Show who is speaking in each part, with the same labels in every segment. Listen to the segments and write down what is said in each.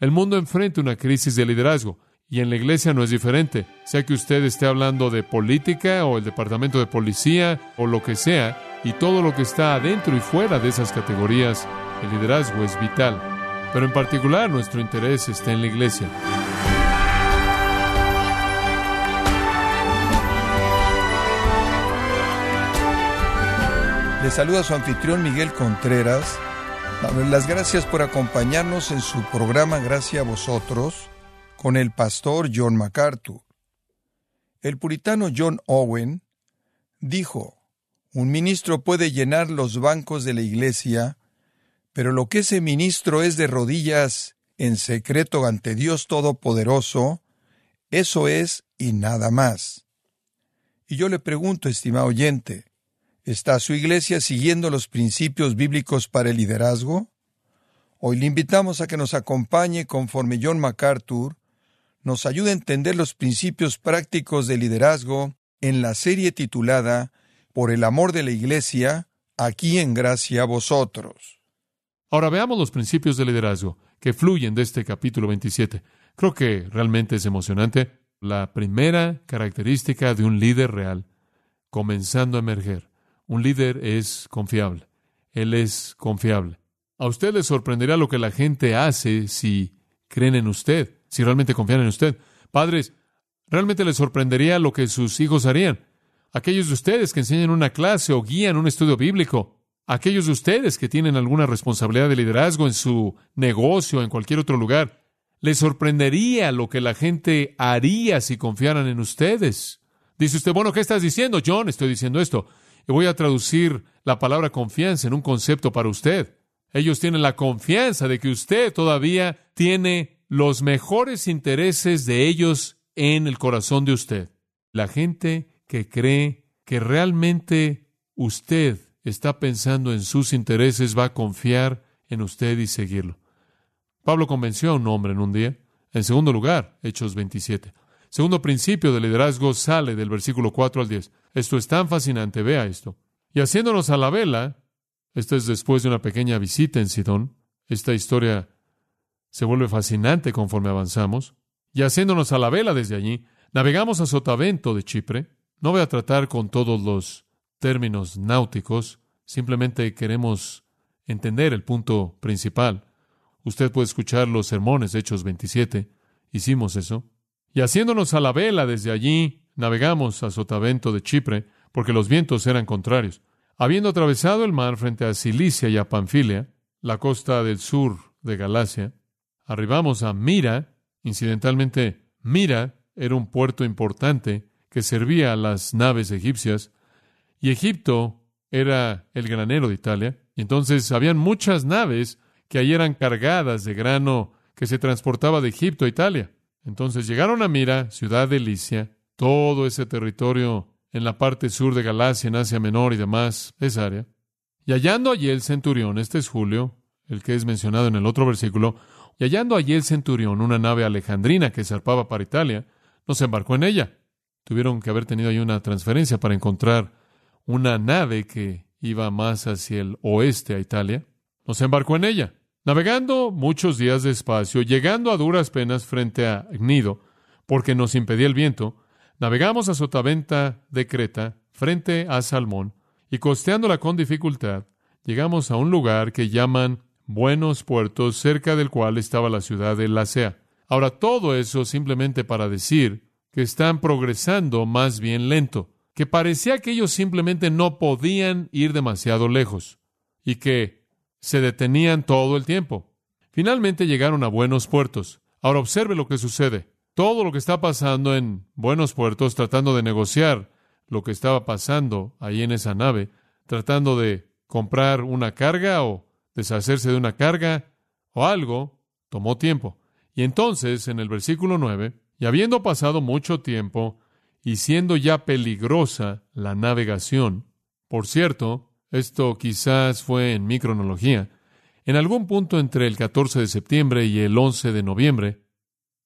Speaker 1: El mundo enfrenta una crisis de liderazgo y en la iglesia no es diferente. Sea que usted esté hablando de política o el departamento de policía o lo que sea, y todo lo que está adentro y fuera de esas categorías, el liderazgo es vital. Pero en particular nuestro interés está en la iglesia.
Speaker 2: Le saluda su anfitrión Miguel Contreras. Las gracias por acompañarnos en su programa Gracias a vosotros con el pastor John MacArthur. El puritano John Owen dijo, un ministro puede llenar los bancos de la iglesia, pero lo que ese ministro es de rodillas en secreto ante Dios Todopoderoso, eso es y nada más. Y yo le pregunto, estimado oyente, ¿Está su iglesia siguiendo los principios bíblicos para el liderazgo? Hoy le invitamos a que nos acompañe conforme John MacArthur nos ayude a entender los principios prácticos de liderazgo en la serie titulada Por el amor de la iglesia, aquí en gracia a vosotros.
Speaker 1: Ahora veamos los principios de liderazgo que fluyen de este capítulo 27. Creo que realmente es emocionante. La primera característica de un líder real, comenzando a emerger, un líder es confiable. Él es confiable. A usted le sorprenderá lo que la gente hace si creen en usted, si realmente confían en usted. Padres, realmente les sorprendería lo que sus hijos harían. Aquellos de ustedes que enseñan una clase o guían un estudio bíblico. Aquellos de ustedes que tienen alguna responsabilidad de liderazgo en su negocio o en cualquier otro lugar. Les sorprendería lo que la gente haría si confiaran en ustedes. Dice usted, bueno, ¿qué estás diciendo, John? Estoy diciendo esto. Y voy a traducir la palabra confianza en un concepto para usted. Ellos tienen la confianza de que usted todavía tiene los mejores intereses de ellos en el corazón de usted. La gente que cree que realmente usted está pensando en sus intereses va a confiar en usted y seguirlo. Pablo convenció a un hombre en un día. En segundo lugar, Hechos 27. Segundo principio de liderazgo sale del versículo 4 al 10. Esto es tan fascinante, vea esto. Y haciéndonos a la vela, esto es después de una pequeña visita en Sidón, esta historia se vuelve fascinante conforme avanzamos, y haciéndonos a la vela desde allí, navegamos a Sotavento de Chipre. No voy a tratar con todos los términos náuticos, simplemente queremos entender el punto principal. Usted puede escuchar los sermones Hechos 27, hicimos eso. Y haciéndonos a la vela desde allí, navegamos a Sotavento de Chipre, porque los vientos eran contrarios. Habiendo atravesado el mar frente a Cilicia y a Panfilia, la costa del sur de Galacia, arribamos a Mira. Incidentalmente, Mira era un puerto importante que servía a las naves egipcias, y Egipto era el granero de Italia. Y entonces habían muchas naves que allí eran cargadas de grano que se transportaba de Egipto a Italia. Entonces llegaron a Mira, ciudad de Licia, todo ese territorio en la parte sur de Galacia, en Asia Menor y demás, esa área. Y hallando allí el centurión, este es Julio, el que es mencionado en el otro versículo, y hallando allí el centurión una nave alejandrina que zarpaba para Italia, nos embarcó en ella. Tuvieron que haber tenido ahí una transferencia para encontrar una nave que iba más hacia el oeste a Italia. Nos embarcó en ella. Navegando muchos días despacio, llegando a duras penas frente a Gnido, porque nos impedía el viento, navegamos a Sotaventa de Creta, frente a Salmón, y costeándola con dificultad, llegamos a un lugar que llaman Buenos Puertos, cerca del cual estaba la ciudad de Lacea. Ahora, todo eso simplemente para decir que están progresando más bien lento, que parecía que ellos simplemente no podían ir demasiado lejos, y que se detenían todo el tiempo. Finalmente llegaron a buenos puertos. Ahora observe lo que sucede. Todo lo que está pasando en buenos puertos, tratando de negociar lo que estaba pasando ahí en esa nave, tratando de comprar una carga o deshacerse de una carga o algo, tomó tiempo. Y entonces, en el versículo 9, y habiendo pasado mucho tiempo y siendo ya peligrosa la navegación, por cierto, esto quizás fue en mi cronología. En algún punto entre el 14 de septiembre y el 11 de noviembre,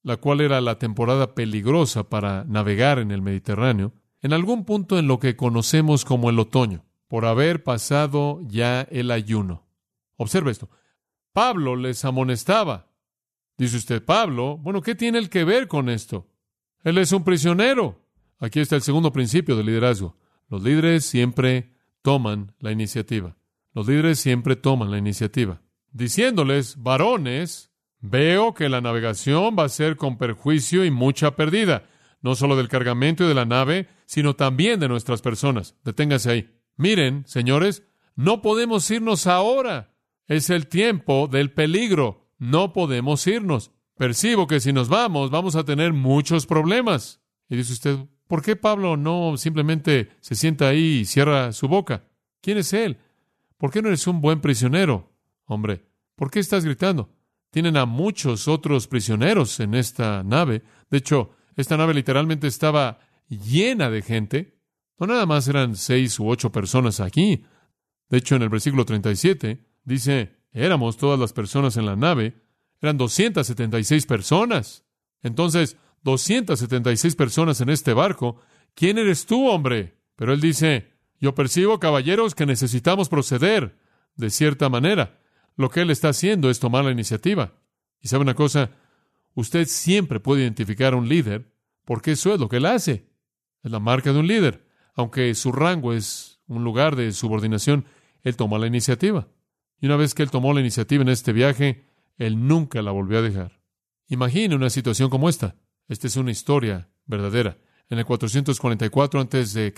Speaker 1: la cual era la temporada peligrosa para navegar en el Mediterráneo, en algún punto en lo que conocemos como el otoño, por haber pasado ya el ayuno. Observe esto. Pablo les amonestaba Dice usted, Pablo, bueno, ¿qué tiene el que ver con esto? Él es un prisionero. Aquí está el segundo principio del liderazgo. Los líderes siempre toman la iniciativa. Los líderes siempre toman la iniciativa. Diciéndoles, varones, veo que la navegación va a ser con perjuicio y mucha pérdida, no solo del cargamento y de la nave, sino también de nuestras personas. Deténgase ahí. Miren, señores, no podemos irnos ahora. Es el tiempo del peligro. No podemos irnos. Percibo que si nos vamos, vamos a tener muchos problemas. Y dice usted, ¿por qué Pablo no simplemente se sienta ahí y cierra su boca? ¿Quién es él? ¿Por qué no eres un buen prisionero? Hombre, ¿por qué estás gritando? Tienen a muchos otros prisioneros en esta nave. De hecho, esta nave literalmente estaba llena de gente. No nada más eran seis u ocho personas aquí. De hecho, en el versículo 37 dice, éramos todas las personas en la nave, eran 276 personas. Entonces, 276 personas en este barco. ¿Quién eres tú, hombre? Pero él dice, yo percibo, caballeros, que necesitamos proceder de cierta manera. Lo que él está haciendo es tomar la iniciativa. Y sabe una cosa, usted siempre puede identificar a un líder porque eso es lo que él hace. Es la marca de un líder. Aunque su rango es un lugar de subordinación, él toma la iniciativa. Y una vez que él tomó la iniciativa en este viaje, él nunca la volvió a dejar. Imagine una situación como esta. Esta es una historia verdadera. En el 444 a.C.,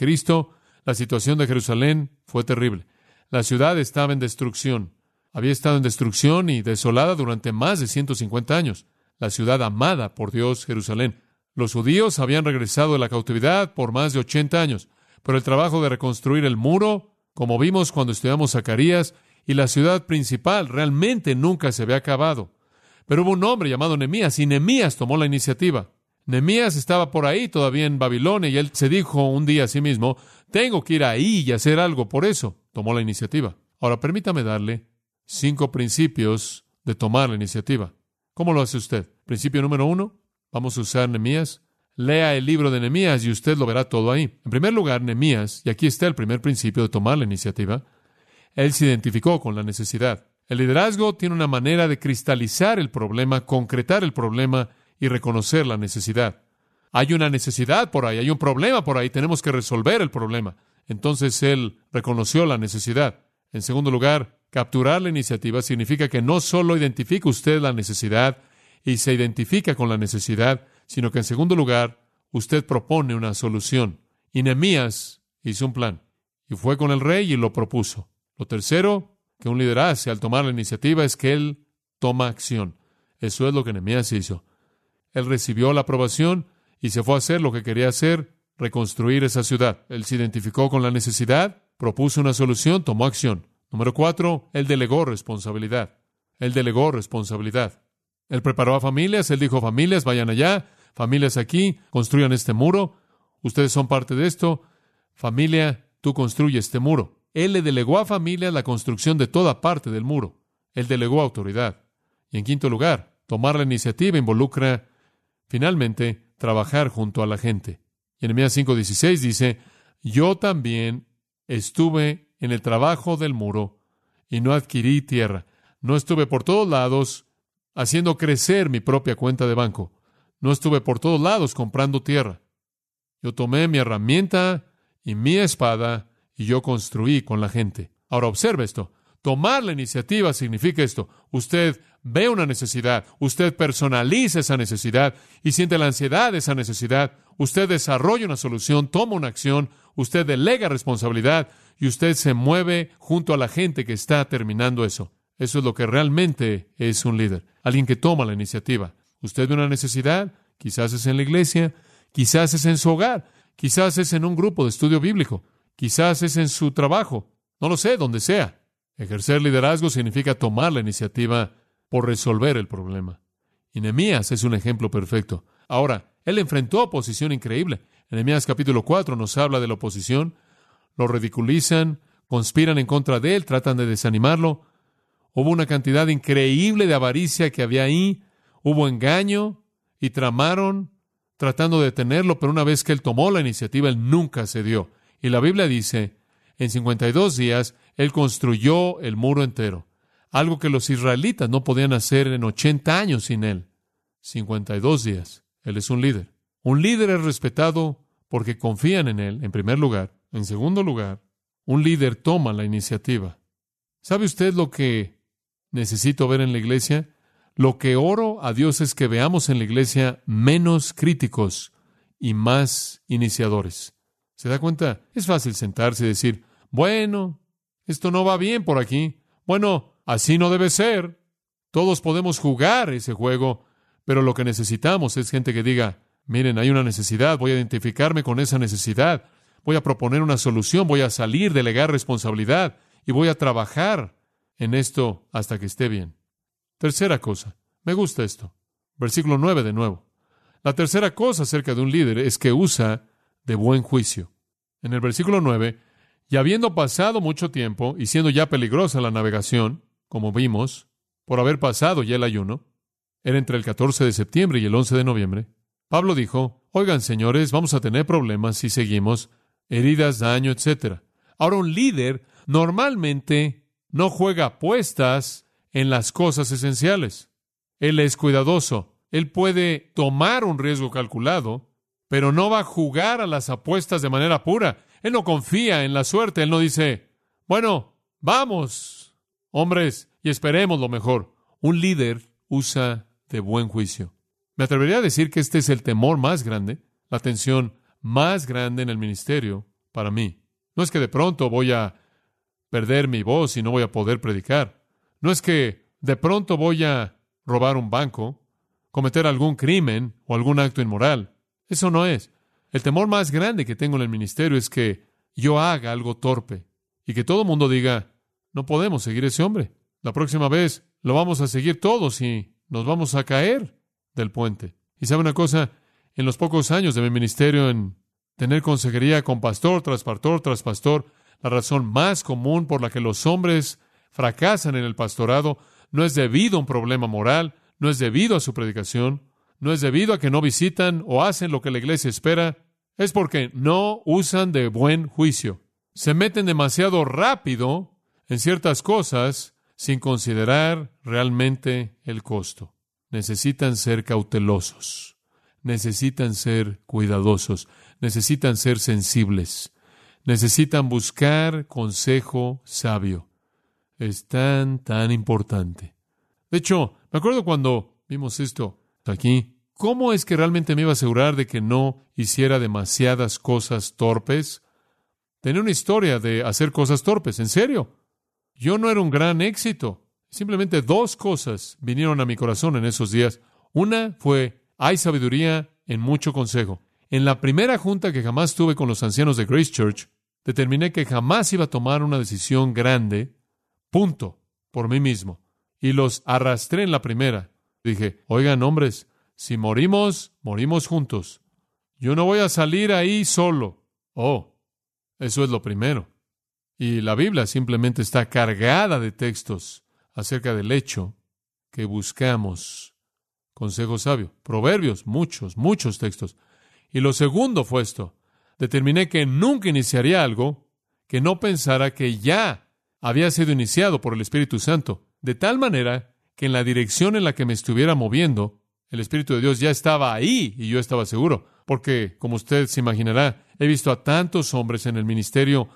Speaker 1: la situación de Jerusalén fue terrible. La ciudad estaba en destrucción. Había estado en destrucción y desolada durante más de 150 años. La ciudad amada por Dios, Jerusalén. Los judíos habían regresado de la cautividad por más de 80 años, pero el trabajo de reconstruir el muro, como vimos cuando estudiamos Zacarías, y la ciudad principal realmente nunca se había acabado. Pero hubo un hombre llamado Nemías y Nemías tomó la iniciativa. Nemías estaba por ahí todavía en Babilonia y él se dijo un día a sí mismo, tengo que ir ahí y hacer algo por eso. Tomó la iniciativa. Ahora permítame darle cinco principios de tomar la iniciativa. ¿Cómo lo hace usted? Principio número uno, vamos a usar Nemías. Lea el libro de Nemías y usted lo verá todo ahí. En primer lugar, Nemías, y aquí está el primer principio de tomar la iniciativa, él se identificó con la necesidad. El liderazgo tiene una manera de cristalizar el problema, concretar el problema y reconocer la necesidad. Hay una necesidad por ahí, hay un problema por ahí, tenemos que resolver el problema. Entonces él reconoció la necesidad. En segundo lugar, capturar la iniciativa significa que no solo identifica usted la necesidad y se identifica con la necesidad, sino que en segundo lugar, usted propone una solución. Y Nehemías hizo un plan y fue con el rey y lo propuso. Lo tercero que un líder hace al tomar la iniciativa es que él toma acción. Eso es lo que Nehemías hizo. Él recibió la aprobación y se fue a hacer lo que quería hacer, reconstruir esa ciudad. Él se identificó con la necesidad, propuso una solución, tomó acción. Número cuatro, él delegó responsabilidad. Él delegó responsabilidad. Él preparó a familias, él dijo familias, vayan allá, familias aquí, construyan este muro, ustedes son parte de esto, familia, tú construye este muro. Él le delegó a familias la construcción de toda parte del muro. Él delegó autoridad. Y en quinto lugar, tomar la iniciativa involucra, finalmente, trabajar junto a la gente. Y en 5.16 dice, yo también estuve en el trabajo del muro y no adquirí tierra. No estuve por todos lados haciendo crecer mi propia cuenta de banco. No estuve por todos lados comprando tierra. Yo tomé mi herramienta y mi espada y yo construí con la gente. Ahora observe esto. Tomar la iniciativa significa esto. Usted ve una necesidad, usted personaliza esa necesidad y siente la ansiedad de esa necesidad. Usted desarrolla una solución, toma una acción, usted delega responsabilidad y usted se mueve junto a la gente que está terminando eso. Eso es lo que realmente es un líder, alguien que toma la iniciativa. Usted ve una necesidad, quizás es en la iglesia, quizás es en su hogar, quizás es en un grupo de estudio bíblico. Quizás es en su trabajo. No lo sé, donde sea. Ejercer liderazgo significa tomar la iniciativa por resolver el problema. Y Nehemías es un ejemplo perfecto. Ahora, él enfrentó oposición increíble. En Nehemías capítulo 4 nos habla de la oposición. Lo ridiculizan, conspiran en contra de él, tratan de desanimarlo. Hubo una cantidad increíble de avaricia que había ahí. Hubo engaño y tramaron tratando de detenerlo, pero una vez que él tomó la iniciativa, él nunca cedió. Y la Biblia dice, en 52 días, Él construyó el muro entero. Algo que los israelitas no podían hacer en 80 años sin él. 52 días. Él es un líder. Un líder es respetado porque confían en él, en primer lugar. En segundo lugar, un líder toma la iniciativa. ¿Sabe usted lo que necesito ver en la iglesia? Lo que oro a Dios es que veamos en la iglesia menos críticos y más iniciadores. ¿Se da cuenta? Es fácil sentarse y decir, bueno, esto no va bien por aquí. Bueno, así no debe ser. Todos podemos jugar ese juego, pero lo que necesitamos es gente que diga, miren, hay una necesidad, voy a identificarme con esa necesidad, voy a proponer una solución, voy a salir, delegar responsabilidad y voy a trabajar en esto hasta que esté bien. Tercera cosa, me gusta esto. Versículo 9 de nuevo. La tercera cosa acerca de un líder es que usa de buen juicio. En el versículo 9, y habiendo pasado mucho tiempo y siendo ya peligrosa la navegación, como vimos, por haber pasado ya el ayuno, era entre el 14 de septiembre y el 11 de noviembre, Pablo dijo, oigan señores, vamos a tener problemas si seguimos, heridas, daño, etc. Ahora un líder normalmente no juega apuestas en las cosas esenciales. Él es cuidadoso. Él puede tomar un riesgo calculado, pero no va a jugar a las apuestas de manera pura. Él no confía en la suerte. Él no dice, bueno, vamos, hombres, y esperemos lo mejor. Un líder usa de buen juicio. Me atrevería a decir que este es el temor más grande, la tensión más grande en el ministerio para mí. No es que de pronto voy a perder mi voz y no voy a poder predicar. No es que de pronto voy a robar un banco, cometer algún crimen o algún acto inmoral. Eso no es. El temor más grande que tengo en el ministerio es que yo haga algo torpe y que todo el mundo diga, no podemos seguir ese hombre. La próxima vez lo vamos a seguir todos y nos vamos a caer del puente. Y sabe una cosa, en los pocos años de mi ministerio en tener consejería con pastor tras pastor tras pastor, la razón más común por la que los hombres fracasan en el pastorado no es debido a un problema moral, no es debido a su predicación, no es debido a que no visitan o hacen lo que la iglesia espera, es porque no usan de buen juicio. Se meten demasiado rápido en ciertas cosas sin considerar realmente el costo. Necesitan ser cautelosos, necesitan ser cuidadosos, necesitan ser sensibles, necesitan buscar consejo sabio. Es tan, tan importante. De hecho, me acuerdo cuando vimos esto aquí. ¿Cómo es que realmente me iba a asegurar de que no hiciera demasiadas cosas torpes? Tenía una historia de hacer cosas torpes, en serio. Yo no era un gran éxito. Simplemente dos cosas vinieron a mi corazón en esos días. Una fue, hay sabiduría en mucho consejo. En la primera junta que jamás tuve con los ancianos de Grace Church, determiné que jamás iba a tomar una decisión grande, punto, por mí mismo. Y los arrastré en la primera. Dije, oigan, hombres, si morimos, morimos juntos. Yo no voy a salir ahí solo. Oh, eso es lo primero. Y la Biblia simplemente está cargada de textos acerca del hecho que buscamos consejo sabio. Proverbios, muchos, muchos textos. Y lo segundo fue esto. Determiné que nunca iniciaría algo que no pensara que ya había sido iniciado por el Espíritu Santo, de tal manera que en la dirección en la que me estuviera moviendo, el Espíritu de Dios ya estaba ahí y yo estaba seguro, porque, como usted se imaginará, he visto a tantos hombres en el ministerio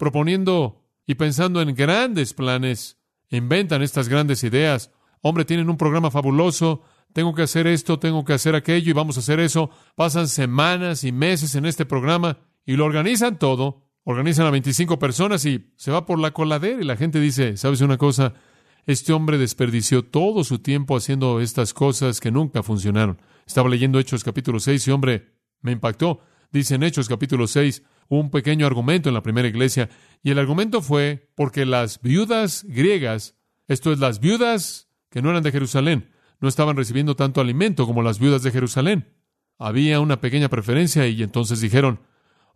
Speaker 1: proponiendo y pensando en grandes planes, inventan estas grandes ideas. Hombre, tienen un programa fabuloso, tengo que hacer esto, tengo que hacer aquello y vamos a hacer eso. Pasan semanas y meses en este programa y lo organizan todo. Organizan a 25 personas y se va por la coladera y la gente dice, ¿sabes una cosa? Este hombre desperdició todo su tiempo haciendo estas cosas que nunca funcionaron. Estaba leyendo Hechos capítulo 6 y hombre, me impactó. Dice en Hechos capítulo 6 un pequeño argumento en la primera iglesia y el argumento fue porque las viudas griegas, esto es las viudas que no eran de Jerusalén, no estaban recibiendo tanto alimento como las viudas de Jerusalén. Había una pequeña preferencia y entonces dijeron,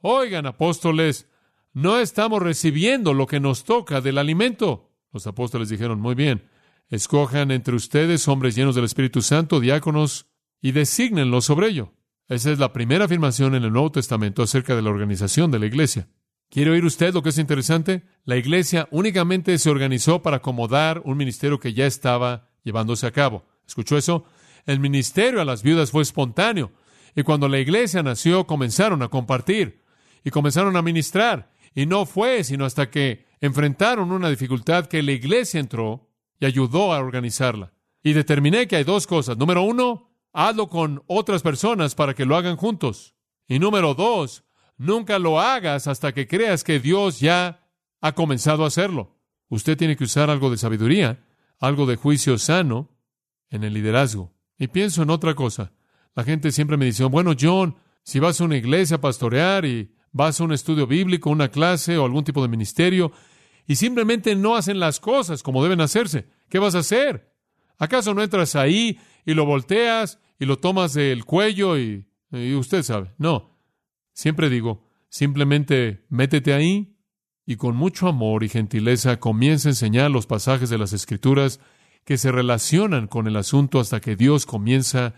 Speaker 1: oigan apóstoles, no estamos recibiendo lo que nos toca del alimento. Los apóstoles dijeron, muy bien, escojan entre ustedes hombres llenos del Espíritu Santo, diáconos, y desígnenlos sobre ello. Esa es la primera afirmación en el Nuevo Testamento acerca de la organización de la iglesia. ¿Quiere oír usted lo que es interesante? La iglesia únicamente se organizó para acomodar un ministerio que ya estaba llevándose a cabo. ¿Escuchó eso? El ministerio a las viudas fue espontáneo. Y cuando la iglesia nació, comenzaron a compartir y comenzaron a ministrar. Y no fue sino hasta que enfrentaron una dificultad que la iglesia entró y ayudó a organizarla. Y determiné que hay dos cosas. Número uno, hazlo con otras personas para que lo hagan juntos. Y número dos, nunca lo hagas hasta que creas que Dios ya ha comenzado a hacerlo. Usted tiene que usar algo de sabiduría, algo de juicio sano en el liderazgo. Y pienso en otra cosa. La gente siempre me dice, bueno, John, si vas a una iglesia a pastorear y vas a un estudio bíblico, una clase o algún tipo de ministerio, y simplemente no hacen las cosas como deben hacerse, ¿qué vas a hacer? ¿Acaso no entras ahí y lo volteas y lo tomas del cuello y, y usted sabe? No. Siempre digo, simplemente métete ahí y con mucho amor y gentileza comienza a enseñar los pasajes de las Escrituras que se relacionan con el asunto hasta que Dios comienza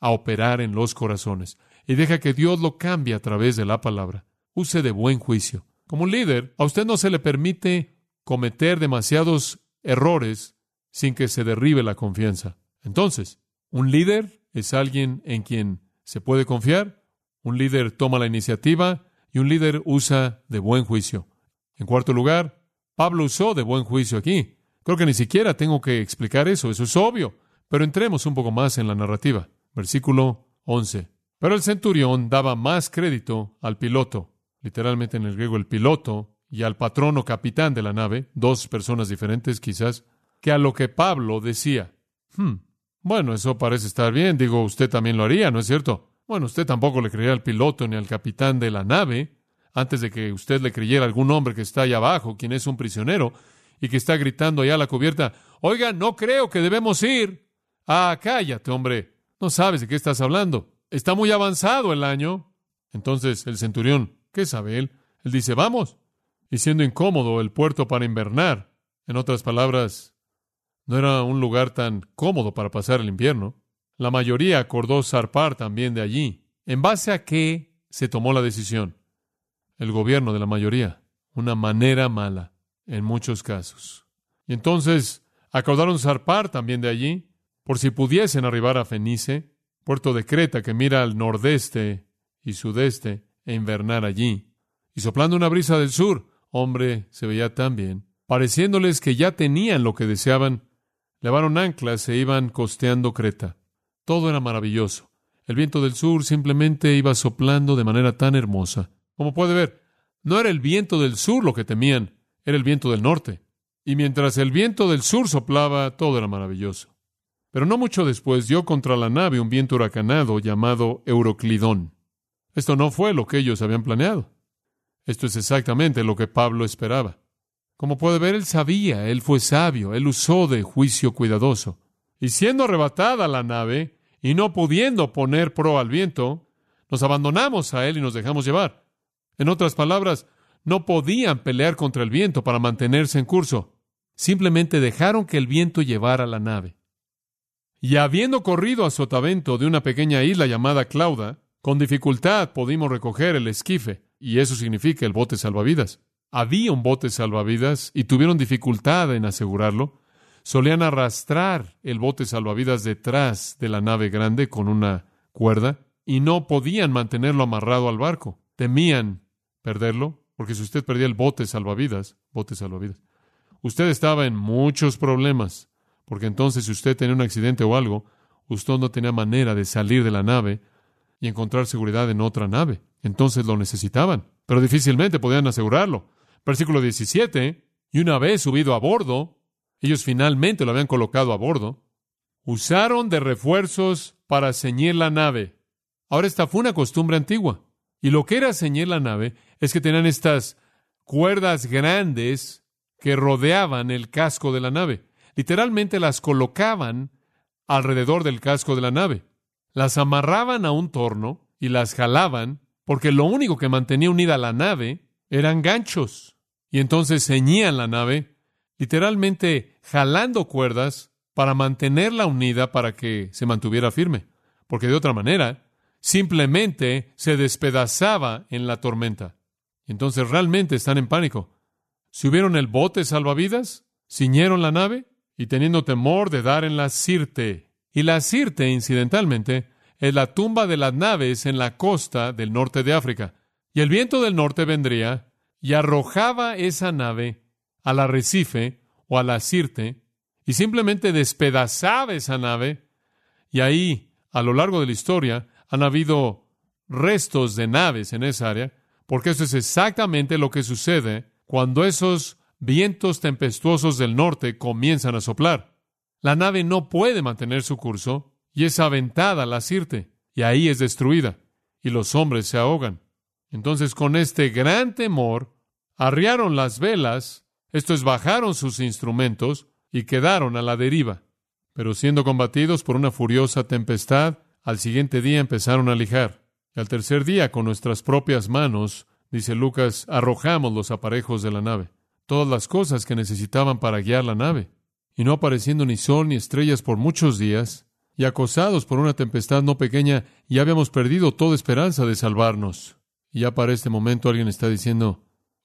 Speaker 1: a operar en los corazones. Y deja que Dios lo cambie a través de la palabra. Use de buen juicio. Como líder, a usted no se le permite cometer demasiados errores sin que se derribe la confianza. Entonces, un líder es alguien en quien se puede confiar, un líder toma la iniciativa y un líder usa de buen juicio. En cuarto lugar, Pablo usó de buen juicio aquí. Creo que ni siquiera tengo que explicar eso, eso es obvio. Pero entremos un poco más en la narrativa. Versículo 11. Pero el centurión daba más crédito al piloto, literalmente en el griego el piloto, y al patrón o capitán de la nave, dos personas diferentes quizás, que a lo que Pablo decía. Hmm, bueno, eso parece estar bien, digo, usted también lo haría, ¿no es cierto? Bueno, usted tampoco le creería al piloto ni al capitán de la nave, antes de que usted le creyera algún hombre que está allá abajo, quien es un prisionero, y que está gritando allá a la cubierta, oiga, no creo que debemos ir. Ah, cállate, hombre, no sabes de qué estás hablando. Está muy avanzado el año. Entonces el centurión, ¿qué sabe él? Él dice, vamos. Y siendo incómodo el puerto para invernar, en otras palabras, no era un lugar tan cómodo para pasar el invierno. La mayoría acordó zarpar también de allí. ¿En base a qué se tomó la decisión? El gobierno de la mayoría. Una manera mala en muchos casos. Y entonces acordaron zarpar también de allí, por si pudiesen arribar a Fenice, puerto de Creta que mira al nordeste y sudeste, e invernar allí. Y soplando una brisa del sur, hombre, se veía tan bien, pareciéndoles que ya tenían lo que deseaban, levaron anclas e iban costeando Creta. Todo era maravilloso. El viento del sur simplemente iba soplando de manera tan hermosa. Como puede ver, no era el viento del sur lo que temían, era el viento del norte. Y mientras el viento del sur soplaba, todo era maravilloso. Pero no mucho después dio contra la nave un viento huracanado llamado Euroclidón. Esto no fue lo que ellos habían planeado. Esto es exactamente lo que Pablo esperaba. Como puede ver, él sabía, él fue sabio, él usó de juicio cuidadoso. Y siendo arrebatada la nave, y no pudiendo poner pro al viento, nos abandonamos a él y nos dejamos llevar. En otras palabras, no podían pelear contra el viento para mantenerse en curso. Simplemente dejaron que el viento llevara la nave. Y habiendo corrido a sotavento de una pequeña isla llamada Clauda, con dificultad pudimos recoger el esquife, y eso significa el bote salvavidas. Había un bote salvavidas y tuvieron dificultad en asegurarlo. Solían arrastrar el bote salvavidas detrás de la nave grande con una cuerda y no podían mantenerlo amarrado al barco. Temían perderlo porque si usted perdía el bote salvavidas, bote salvavidas, usted estaba en muchos problemas. Porque entonces si usted tenía un accidente o algo, usted no tenía manera de salir de la nave y encontrar seguridad en otra nave. Entonces lo necesitaban, pero difícilmente podían asegurarlo. Versículo 17, y una vez subido a bordo, ellos finalmente lo habían colocado a bordo, usaron de refuerzos para ceñir la nave. Ahora esta fue una costumbre antigua. Y lo que era ceñir la nave es que tenían estas cuerdas grandes que rodeaban el casco de la nave. Literalmente las colocaban alrededor del casco de la nave. Las amarraban a un torno y las jalaban porque lo único que mantenía unida la nave eran ganchos. Y entonces ceñían la nave, literalmente jalando cuerdas para mantenerla unida para que se mantuviera firme. Porque de otra manera, simplemente se despedazaba en la tormenta. Entonces realmente están en pánico. ¿Subieron el bote salvavidas? ¿Ciñeron la nave? Y teniendo temor de dar en la Sirte. Y la Sirte, incidentalmente, es la tumba de las naves en la costa del norte de África. Y el viento del norte vendría y arrojaba esa nave al arrecife o a la Sirte y simplemente despedazaba esa nave. Y ahí, a lo largo de la historia, han habido restos de naves en esa área, porque eso es exactamente lo que sucede cuando esos vientos tempestuosos del norte comienzan a soplar. La nave no puede mantener su curso y es aventada a la Sirte, y ahí es destruida, y los hombres se ahogan. Entonces, con este gran temor, arriaron las velas, esto es, bajaron sus instrumentos y quedaron a la deriva. Pero siendo combatidos por una furiosa tempestad, al siguiente día empezaron a lijar. Y al tercer día, con nuestras propias manos, dice Lucas, arrojamos los aparejos de la nave, todas las cosas que necesitaban para guiar la nave. Y no apareciendo ni sol ni estrellas por muchos días, y acosados por una tempestad no pequeña, ya habíamos perdido toda esperanza de salvarnos. Y ya para este momento alguien está diciendo,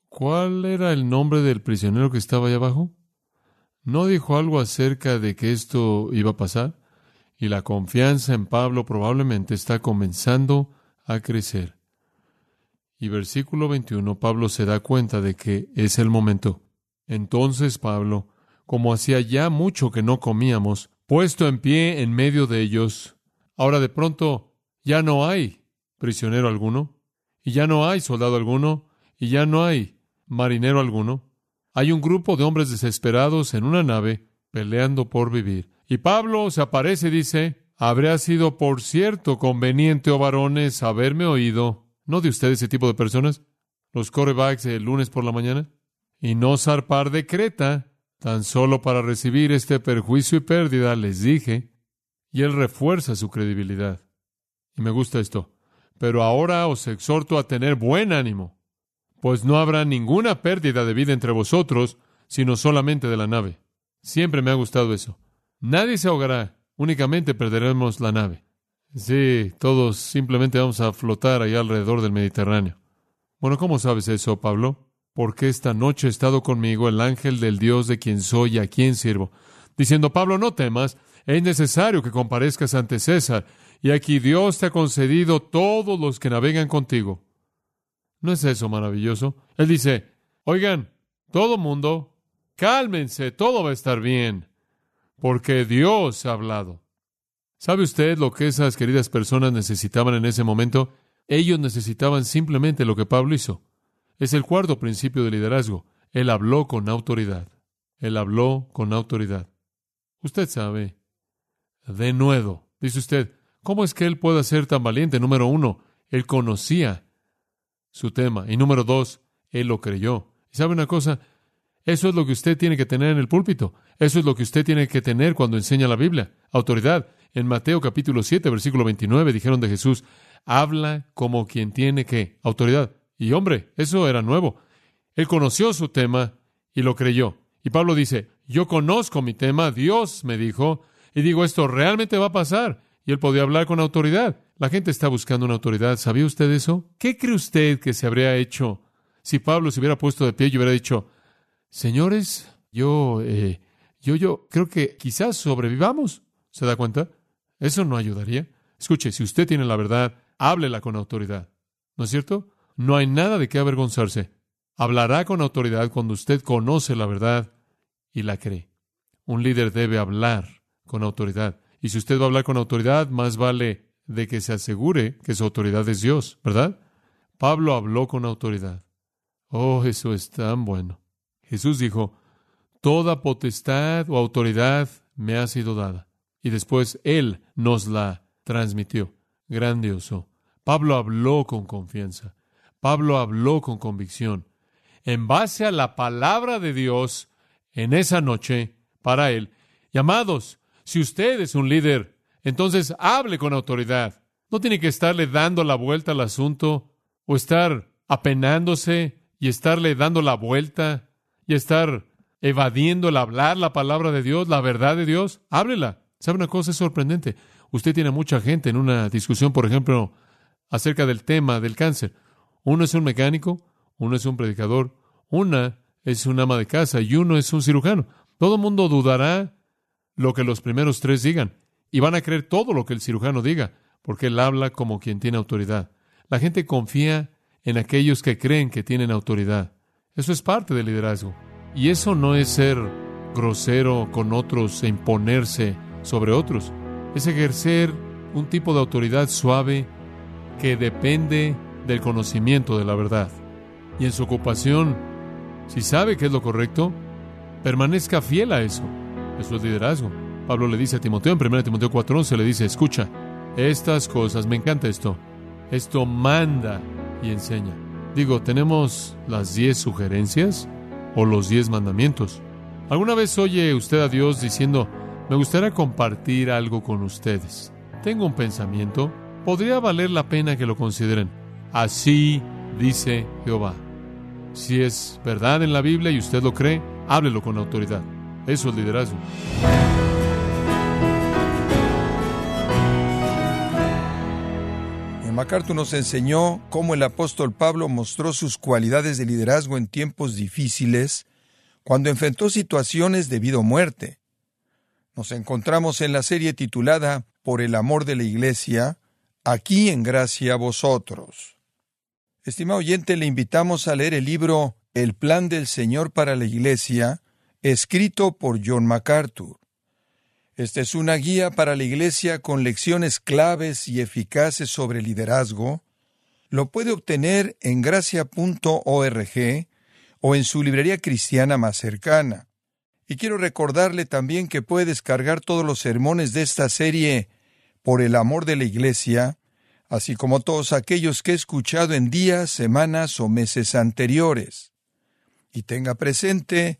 Speaker 1: ¿cuál era el nombre del prisionero que estaba allá abajo? ¿No dijo algo acerca de que esto iba a pasar? Y la confianza en Pablo probablemente está comenzando a crecer. Y versículo 21, Pablo se da cuenta de que es el momento. Entonces Pablo, como hacía ya mucho que no comíamos, puesto en pie en medio de ellos, ahora de pronto ya no hay prisionero alguno, y ya no hay soldado alguno, y ya no hay marinero alguno. Hay un grupo de hombres desesperados en una nave peleando por vivir. Y Pablo se aparece y dice, Habría sido, por cierto, conveniente, oh varones, haberme oído, no de ustedes ese tipo de personas, los corebacks el lunes por la mañana, y no zarpar de Creta, tan solo para recibir este perjuicio y pérdida, les dije, y él refuerza su credibilidad. Y me gusta esto. Pero ahora os exhorto a tener buen ánimo, pues no habrá ninguna pérdida de vida entre vosotros, sino solamente de la nave. Siempre me ha gustado eso. Nadie se ahogará, únicamente perderemos la nave. Sí, todos simplemente vamos a flotar ahí alrededor del Mediterráneo. Bueno, ¿cómo sabes eso, Pablo? Porque esta noche ha estado conmigo el ángel del Dios de quien soy y a quien sirvo, diciendo, Pablo, no temas, es necesario que comparezcas ante César, y aquí Dios te ha concedido todos los que navegan contigo. ¿No es eso maravilloso? Él dice, oigan, todo mundo, cálmense, todo va a estar bien porque Dios ha hablado. ¿Sabe usted lo que esas queridas personas necesitaban en ese momento? Ellos necesitaban simplemente lo que Pablo hizo. Es el cuarto principio de liderazgo. Él habló con autoridad. Él habló con autoridad. Usted sabe. De nuevo, dice usted, ¿cómo es que él puede ser tan valiente? Número uno, él conocía su tema. Y número dos, él lo creyó. ¿Y sabe una cosa? Eso es lo que usted tiene que tener en el púlpito. Eso es lo que usted tiene que tener cuando enseña la Biblia. Autoridad. En Mateo capítulo 7, versículo 29 dijeron de Jesús, habla como quien tiene que. Autoridad. Y hombre, eso era nuevo. Él conoció su tema y lo creyó. Y Pablo dice, yo conozco mi tema, Dios me dijo, y digo, esto realmente va a pasar. Y él podía hablar con autoridad. La gente está buscando una autoridad. ¿Sabía usted eso? ¿Qué cree usted que se habría hecho si Pablo se hubiera puesto de pie y hubiera dicho, señores, yo, eh, yo, yo creo que quizás sobrevivamos. ¿Se da cuenta? Eso no ayudaría. Escuche, si usted tiene la verdad, háblela con autoridad. ¿No es cierto? No hay nada de qué avergonzarse. Hablará con autoridad cuando usted conoce la verdad y la cree. Un líder debe hablar con autoridad. Y si usted va a hablar con autoridad, más vale de que se asegure que su autoridad es Dios, ¿verdad? Pablo habló con autoridad. Oh, eso es tan bueno. Jesús dijo, Toda potestad o autoridad me ha sido dada. Y después Él nos la transmitió. Grandioso. Pablo habló con confianza. Pablo habló con convicción. En base a la palabra de Dios en esa noche para Él. Llamados, si usted es un líder, entonces hable con autoridad. No tiene que estarle dando la vuelta al asunto o estar apenándose y estarle dando la vuelta y estar evadiendo el hablar la palabra de Dios, la verdad de Dios, háblela. ¿Sabe una cosa? Sorprendente. Usted tiene mucha gente en una discusión, por ejemplo, acerca del tema del cáncer. Uno es un mecánico, uno es un predicador, una es un ama de casa y uno es un cirujano. Todo el mundo dudará lo que los primeros tres digan y van a creer todo lo que el cirujano diga, porque él habla como quien tiene autoridad. La gente confía en aquellos que creen que tienen autoridad. Eso es parte del liderazgo. Y eso no es ser grosero con otros e imponerse sobre otros. Es ejercer un tipo de autoridad suave que depende del conocimiento de la verdad. Y en su ocupación, si sabe que es lo correcto, permanezca fiel a eso. Eso es liderazgo. Pablo le dice a Timoteo en 1 Timoteo 4:11, le dice, escucha, estas cosas, me encanta esto, esto manda y enseña. Digo, ¿tenemos las diez sugerencias o los diez mandamientos? ¿Alguna vez oye usted a Dios diciendo, me gustaría compartir algo con ustedes? Tengo un pensamiento, podría valer la pena que lo consideren. Así dice Jehová. Si es verdad en la Biblia y usted lo cree, háblelo con autoridad. Eso es liderazgo.
Speaker 2: MacArthur nos enseñó cómo el apóstol Pablo mostró sus cualidades de liderazgo en tiempos difíciles cuando enfrentó situaciones de vida o muerte. Nos encontramos en la serie titulada Por el amor de la Iglesia, aquí en gracia a vosotros. Estimado oyente, le invitamos a leer el libro El plan del Señor para la Iglesia, escrito por John MacArthur. Esta es una guía para la Iglesia con lecciones claves y eficaces sobre liderazgo. Lo puede obtener en gracia.org o en su librería cristiana más cercana. Y quiero recordarle también que puede descargar todos los sermones de esta serie por el amor de la Iglesia, así como todos aquellos que he escuchado en días, semanas o meses anteriores. Y tenga presente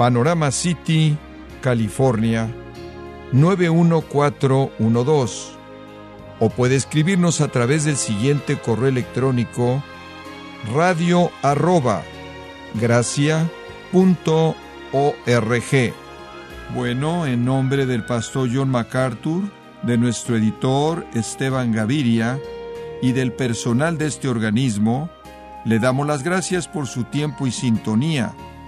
Speaker 2: Panorama City, California 91412 o puede escribirnos a través del siguiente correo electrónico radio arroba Bueno, en nombre del pastor John MacArthur, de nuestro editor Esteban Gaviria y del personal de este organismo, le damos las gracias por su tiempo y sintonía